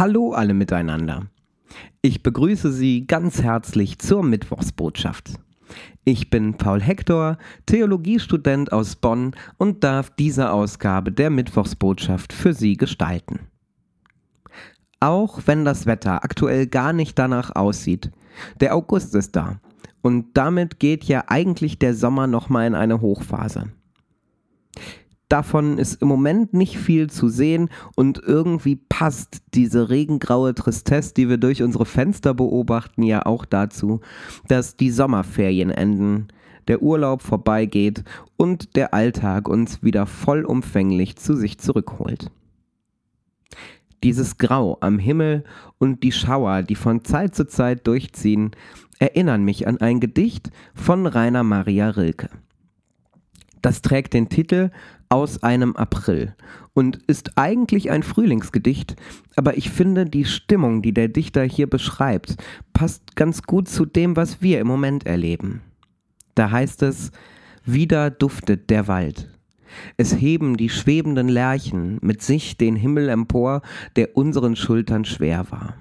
Hallo alle miteinander. Ich begrüße Sie ganz herzlich zur Mittwochsbotschaft. Ich bin Paul Hector, Theologiestudent aus Bonn und darf diese Ausgabe der Mittwochsbotschaft für Sie gestalten. Auch wenn das Wetter aktuell gar nicht danach aussieht, der August ist da und damit geht ja eigentlich der Sommer nochmal in eine Hochphase. Davon ist im Moment nicht viel zu sehen und irgendwie passt diese regengraue Tristesse, die wir durch unsere Fenster beobachten, ja auch dazu, dass die Sommerferien enden, der Urlaub vorbeigeht und der Alltag uns wieder vollumfänglich zu sich zurückholt. Dieses Grau am Himmel und die Schauer, die von Zeit zu Zeit durchziehen, erinnern mich an ein Gedicht von Rainer Maria Rilke. Das trägt den Titel Aus einem April und ist eigentlich ein Frühlingsgedicht, aber ich finde, die Stimmung, die der Dichter hier beschreibt, passt ganz gut zu dem, was wir im Moment erleben. Da heißt es, wieder duftet der Wald. Es heben die schwebenden Lerchen mit sich den Himmel empor, der unseren Schultern schwer war.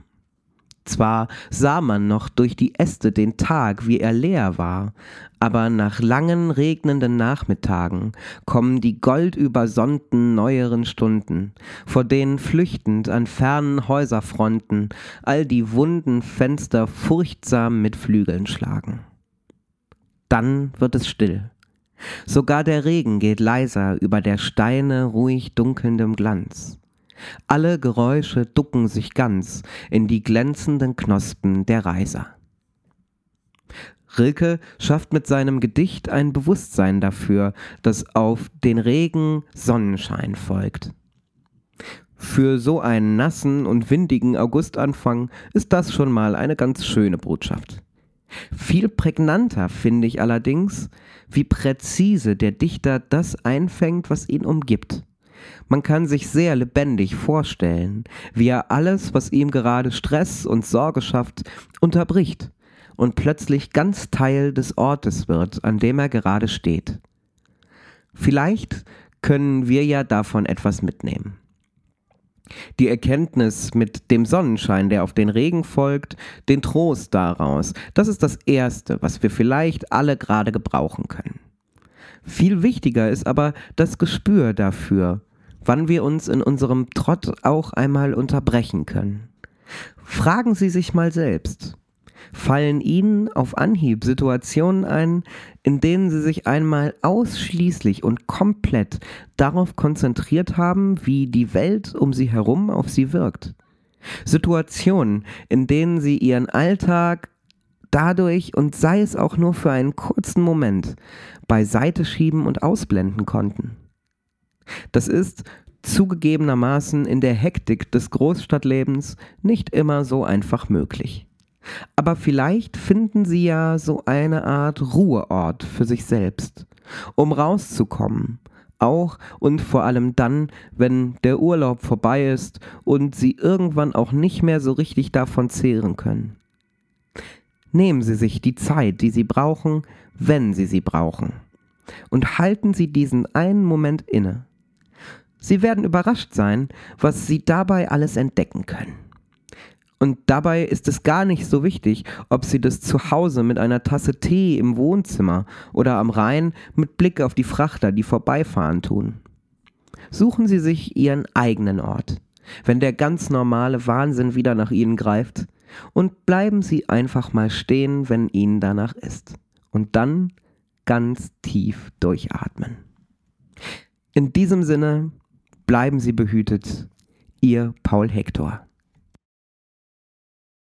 Zwar sah man noch durch die Äste den Tag, wie er leer war, aber nach langen regnenden Nachmittagen kommen die goldübersonnten neueren Stunden, vor denen flüchtend an fernen Häuserfronten all die wunden Fenster furchtsam mit Flügeln schlagen. Dann wird es still. Sogar der Regen geht leiser über der Steine ruhig dunkelndem Glanz. Alle Geräusche ducken sich ganz in die glänzenden Knospen der Reiser. Rilke schafft mit seinem Gedicht ein Bewusstsein dafür, dass auf den Regen Sonnenschein folgt. Für so einen nassen und windigen Augustanfang ist das schon mal eine ganz schöne Botschaft. Viel prägnanter finde ich allerdings, wie präzise der Dichter das einfängt, was ihn umgibt. Man kann sich sehr lebendig vorstellen, wie er alles, was ihm gerade Stress und Sorge schafft, unterbricht und plötzlich ganz Teil des Ortes wird, an dem er gerade steht. Vielleicht können wir ja davon etwas mitnehmen. Die Erkenntnis mit dem Sonnenschein, der auf den Regen folgt, den Trost daraus, das ist das Erste, was wir vielleicht alle gerade gebrauchen können. Viel wichtiger ist aber das Gespür dafür, wann wir uns in unserem Trott auch einmal unterbrechen können. Fragen Sie sich mal selbst. Fallen Ihnen auf Anhieb Situationen ein, in denen Sie sich einmal ausschließlich und komplett darauf konzentriert haben, wie die Welt um Sie herum auf Sie wirkt? Situationen, in denen Sie Ihren Alltag dadurch und sei es auch nur für einen kurzen Moment beiseite schieben und ausblenden konnten. Das ist zugegebenermaßen in der Hektik des Großstadtlebens nicht immer so einfach möglich. Aber vielleicht finden Sie ja so eine Art Ruheort für sich selbst, um rauszukommen, auch und vor allem dann, wenn der Urlaub vorbei ist und Sie irgendwann auch nicht mehr so richtig davon zehren können. Nehmen Sie sich die Zeit, die Sie brauchen, wenn Sie sie brauchen. Und halten Sie diesen einen Moment inne. Sie werden überrascht sein, was Sie dabei alles entdecken können. Und dabei ist es gar nicht so wichtig, ob Sie das zu Hause mit einer Tasse Tee im Wohnzimmer oder am Rhein mit Blick auf die Frachter, die vorbeifahren, tun. Suchen Sie sich Ihren eigenen Ort, wenn der ganz normale Wahnsinn wieder nach Ihnen greift, und bleiben Sie einfach mal stehen, wenn Ihnen danach ist. Und dann ganz tief durchatmen. In diesem Sinne, bleiben Sie behütet. Ihr Paul Hector.